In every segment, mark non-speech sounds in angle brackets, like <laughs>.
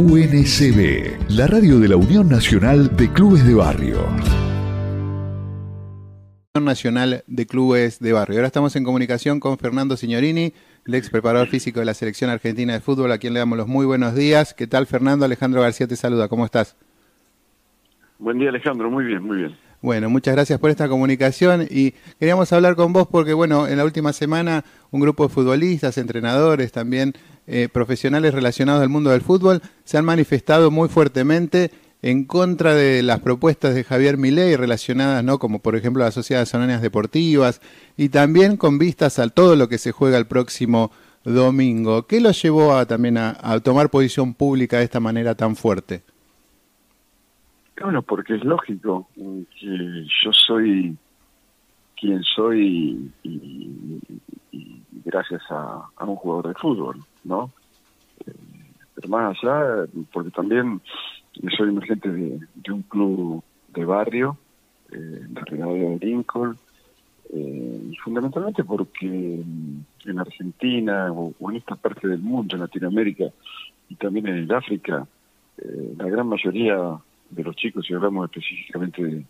UNCB, la radio de la Unión Nacional de Clubes de Barrio. Nacional de Clubes de Barrio. Ahora estamos en comunicación con Fernando Signorini, el ex preparador físico de la Selección Argentina de Fútbol, a quien le damos los muy buenos días. ¿Qué tal, Fernando? Alejandro García te saluda. ¿Cómo estás? Buen día, Alejandro. Muy bien, muy bien. Bueno, muchas gracias por esta comunicación y queríamos hablar con vos porque, bueno, en la última semana un grupo de futbolistas, entrenadores, también eh, profesionales relacionados al mundo del fútbol se han manifestado muy fuertemente en contra de las propuestas de Javier Milei relacionadas, ¿no? como por ejemplo las sociedades anónimas deportivas, y también con vistas a todo lo que se juega el próximo domingo. ¿Qué lo llevó a, también a, tomar posición pública de esta manera tan fuerte? Bueno, porque es lógico que yo soy quien soy y, gracias a, un jugador de fútbol, ¿no? Pero más allá, porque también soy emergente de, un club de barrio, eh, la de Lincoln, eh, fundamentalmente porque en Argentina o, en esta parte del mundo, en Latinoamérica y también en el África, eh, la gran mayoría de los chicos, si hablamos específicamente de,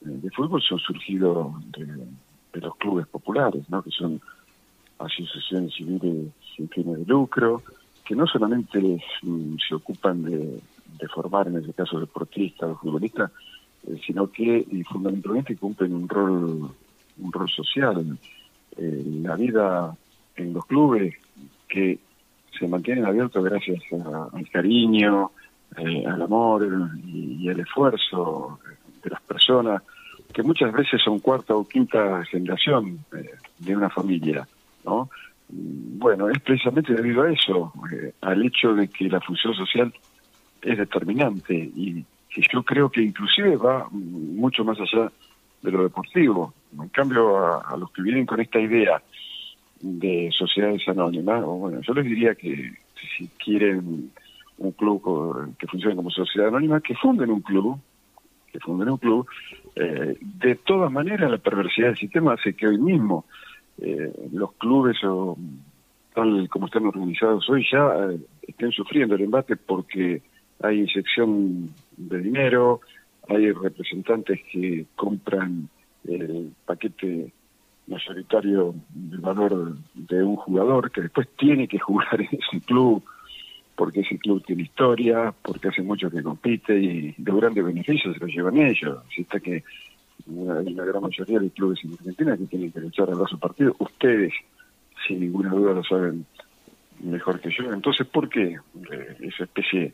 de fútbol, son surgidos de, de, los clubes populares, ¿no? que son asociaciones civiles sin fines de lucro, que no solamente se ocupan de, formar, en ese caso, deportistas o futbolistas, eh, sino que y fundamentalmente cumplen un rol, un rol social. Eh, la vida en los clubes que se mantienen abiertos gracias al cariño, eh, al amor y, al esfuerzo de las personas, que muchas veces son cuarta o quinta generación de una familia, ¿no? Bueno, es precisamente debido a eso, al hecho de que la función social es determinante y que yo creo que inclusive va mucho más allá de lo deportivo. En cambio, a, los que vienen con esta idea de sociedades anónimas, bueno, yo les diría que si quieren un club que funcione como sociedad anónima, que funden un club, que funden un club. Eh, de todas maneras, la perversidad del sistema hace que hoy mismo eh, los clubes o tal como están organizados hoy ya eh, estén sufriendo el embate porque hay inyección de dinero, hay representantes que compran el paquete mayoritario del valor de un jugador que después tiene que jugar <laughs> en ese club porque ese club tiene historia, porque hace mucho que compite y de grandes beneficios se lo llevan ellos. Así está que hay una gran mayoría de clubes en Argentina que tienen que luchar a su partido. Ustedes, sin ninguna duda, lo saben mejor que yo. Entonces, ¿por qué esa especie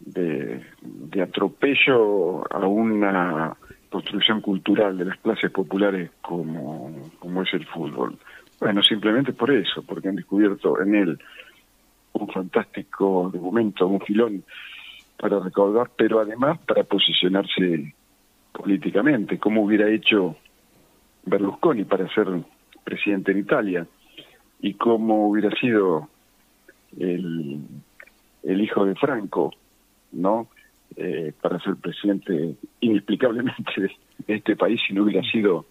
de, atropello a una construcción cultural de las clases populares como, como es el fútbol. Bueno, simplemente por eso, porque han descubierto en él un fantástico documento, un filón para recaudar, pero además para posicionarse políticamente, como hubiera hecho Berlusconi para ser presidente en Italia y como hubiera sido el, hijo de Franco ¿no? Eh, para ser presidente inexplicablemente de, este país si no hubiera sido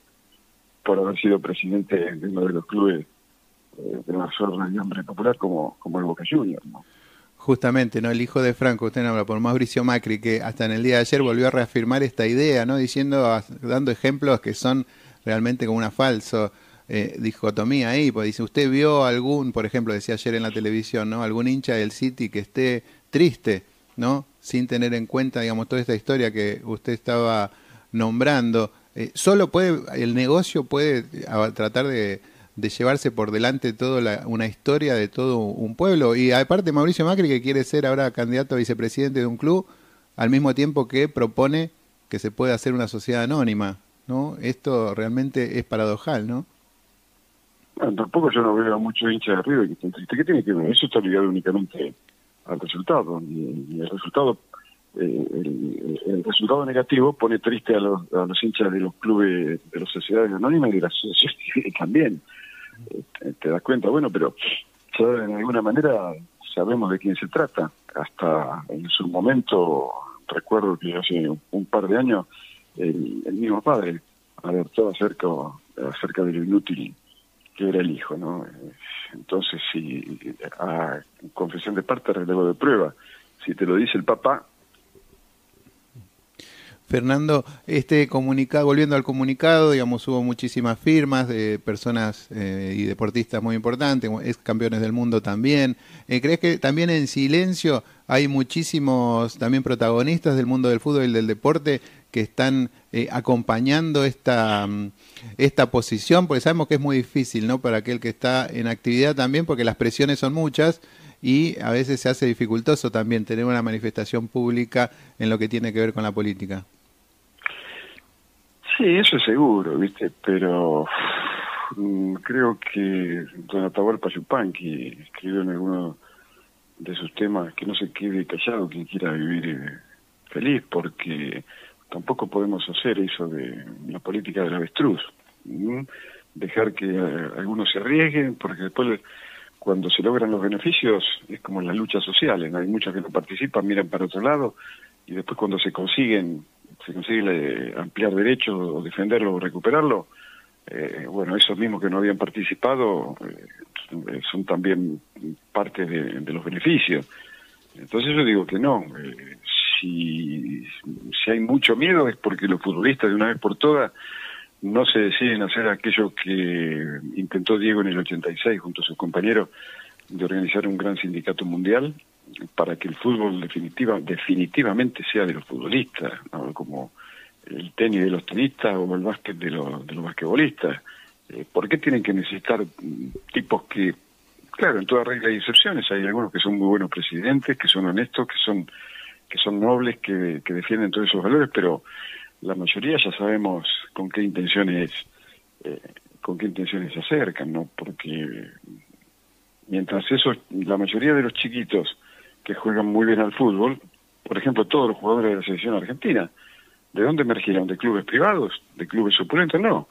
por haber sido presidente de uno de los clubes eh, de la de hambre popular como, como el Boca Juniors, ¿no? Justamente, ¿no? El hijo de Franco, usted habla por Mauricio Macri, que hasta en el día de ayer volvió a reafirmar esta idea, ¿no? Diciendo, dando ejemplos que son realmente como una falsa eh, dicotomía ahí, pues dice, usted vio algún, por ejemplo, decía ayer en la televisión, ¿no? Algún hincha del City que esté triste ¿no? Sin tener en cuenta, digamos, toda esta historia que usted estaba nombrando. Eh, solo puede, el negocio puede tratar de, llevarse por delante toda una historia de todo un pueblo. Y aparte Mauricio Macri, que quiere ser ahora candidato a vicepresidente de un club, al mismo tiempo que propone que se pueda hacer una sociedad anónima, ¿no? Esto realmente es paradojal, ¿no? tampoco yo no veo a muchos hinchas de arriba que estén tristes. ¿Qué tiene que ver? Eso está ligado únicamente al resultado. Y, el resultado eh, el, resultado negativo pone triste a los, a los hinchas de los clubes, de las sociedades anónimas y de las sociedades también. Eh, te das cuenta, bueno, pero de alguna manera sabemos de quién se trata. Hasta en su momento, recuerdo que hace un par de años, el, el mismo padre alertó acerca, acerca de lo inútil que era el hijo, ¿no? Entonces, si a confesión de parte, relevo de prueba, Si te lo dice el Papa, Fernando, este comunicado, volviendo al comunicado, digamos, hubo muchísimas firmas de personas eh, y deportistas muy importantes, es campeones del mundo también. Eh, ¿Crees que también en silencio hay muchísimos también protagonistas del mundo del fútbol y del deporte que están eh, acompañando esta, esta posición? Porque sabemos que es muy difícil, ¿no? Para aquel que está en actividad también, porque las presiones son muchas y a veces se hace dificultoso también tener una manifestación pública en lo que tiene que ver con la política. Sí, eso es seguro, ¿viste? Pero mm, creo que Don Atahualpa Yupanqui escribió en alguno de sus temas que no se quede callado quien quiera vivir eh, feliz, porque tampoco podemos hacer eso de la política del avestruz. Dejar que eh, algunos se arriesguen, porque después cuando se logran los beneficios es como en las luchas sociales, hay muchos que no participan, miran para otro lado, y después cuando se consiguen se consigue ampliar derechos o defenderlo o recuperarlo, eh, bueno, esos mismos que no habían participado eh, son también parte de, los beneficios. Entonces yo digo que no. Eh, si hay mucho miedo es porque los futbolistas de una vez por todas no se deciden hacer aquello que intentó Diego en el 86 junto a sus compañeros de organizar un gran sindicato mundial para que el fútbol definitiva, definitivamente sea de los futbolistas, como el tenis de los tenistas o el básquet de los, de los basquetbolistas. Eh, ¿Por qué tienen que necesitar mm, tipos que, claro, en toda regla hay excepciones, hay algunos que son muy buenos presidentes, que son honestos, que son que son nobles, que, que defienden todos esos valores, pero la mayoría ya sabemos con qué intenciones eh, con qué intenciones se acercan, ¿no? Porque mientras eso, la mayoría de los chiquitos que juegan muy bien al fútbol, por ejemplo, todos los jugadores de la selección argentina, ¿de dónde emergieron? ¿De clubes privados? ¿De clubes supulentos? No,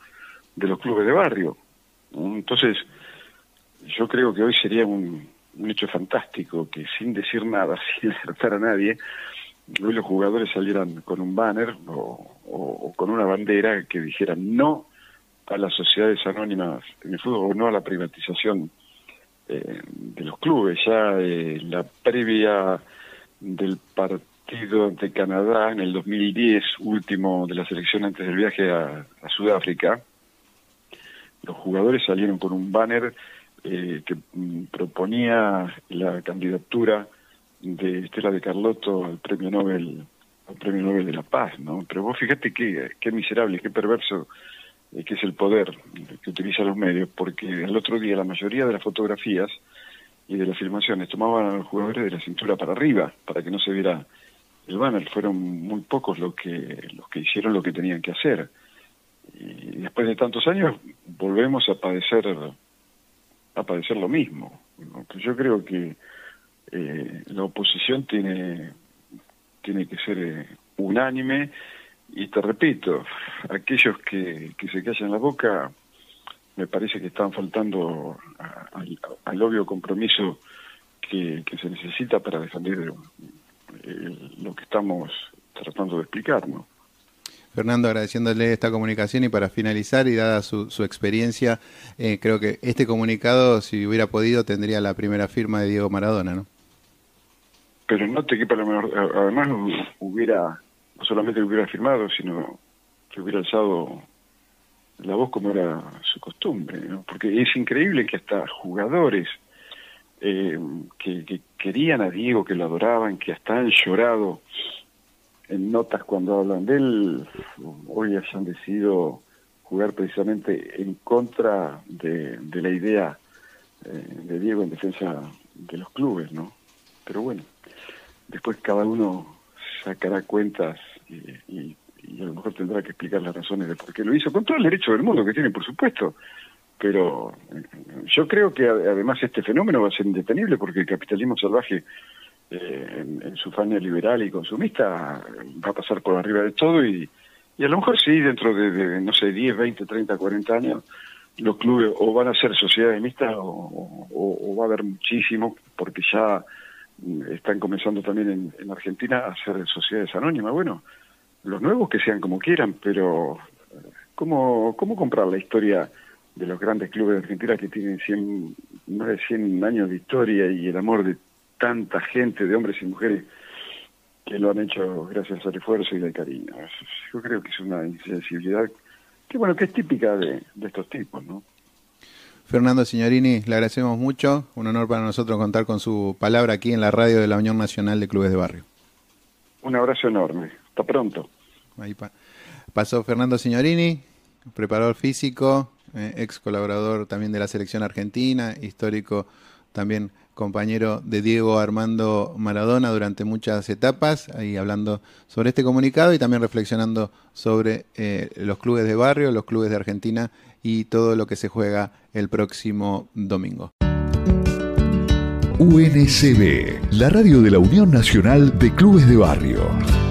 de los clubes de barrio. Entonces, yo creo que hoy sería un, hecho fantástico que sin decir nada, <laughs> sin acertar a nadie, hoy los jugadores salieran con un banner o, con una bandera que dijera no a las sociedades anónimas en el fútbol, o no a la privatización eh, de los clubes. Ya eh, la previa del partido de Canadá en el 2010, último de la selección antes del viaje a, Sudáfrica, los jugadores salieron con un banner eh, que mm, proponía la candidatura de Estela de Carlotto al premio Nobel al premio Nobel de la Paz, ¿no? Pero vos fíjate qué, qué miserable, qué perverso que es el poder que utiliza los medios, porque el otro día la mayoría de las fotografías y de las filmaciones tomaban a los jugadores de la cintura para arriba, para que no se viera el banner. Fueron muy pocos los que, los que hicieron lo que tenían que hacer. Y después de tantos años volvemos a padecer, a padecer lo mismo. Yo creo que eh, la oposición tiene, tiene que ser eh, unánime y te repito, aquellos que, que se callan la boca, me parece que están faltando al obvio compromiso que, se necesita para defender lo que estamos tratando de explicar, ¿no? Fernando, agradeciéndole esta comunicación y para finalizar y dada su, su experiencia, eh, creo que este comunicado, si hubiera podido, tendría la primera firma de Diego Maradona, ¿no? Pero no te quepa la menor... Además, hubiera no solamente hubiera firmado, sino que hubiera alzado la voz como era su costumbre, porque es increíble que hasta jugadores eh, que, querían a Diego, que lo adoraban, que hasta han llorado en notas cuando hablan de él, hoy hayan decidido jugar precisamente en contra de, la idea eh, de Diego en defensa de los clubes, ¿no? Pero bueno, después cada uno sacará cuentas y, a lo mejor tendrá que explicar las razones de por qué lo hizo, con todo el derecho del mundo que tiene, por supuesto. Pero eh, yo creo que además este fenómeno va a ser indetenible porque el capitalismo salvaje eh, en, su faña liberal y consumista va a pasar por arriba de todo y, y a lo mejor sí, dentro de, no sé, 10, 20, 30, 40 años, los clubes o van a ser sociedades mixtas o, o va a haber muchísimo porque ya están comenzando también en, Argentina a hacer sociedades anónimas. Bueno, los nuevos que sean como quieran, pero ¿cómo, cómo comprar la historia de los grandes clubes de Argentina que tienen 100, más de 100 años de historia y el amor de tanta gente, de hombres y mujeres, que lo han hecho gracias al esfuerzo y al cariño. Yo creo que es una insensibilidad que, bueno, que es típica de, de estos tipos, ¿no? Fernando Signorini, le agradecemos mucho. Un honor para nosotros contar con su palabra aquí en la radio de la Unión Nacional de Clubes de Barrio. Un abrazo enorme. Hasta pronto. Ahí pasó Fernando Signorini, preparador físico, eh, ex colaborador también de la selección argentina, histórico también compañero de Diego Armando Maradona durante muchas etapas, ahí hablando sobre este comunicado y también reflexionando sobre eh, los clubes de barrio, los clubes de Argentina y todo lo que se juega el próximo domingo. UNCB, la radio de la Unión Nacional de Clubes de Barrio.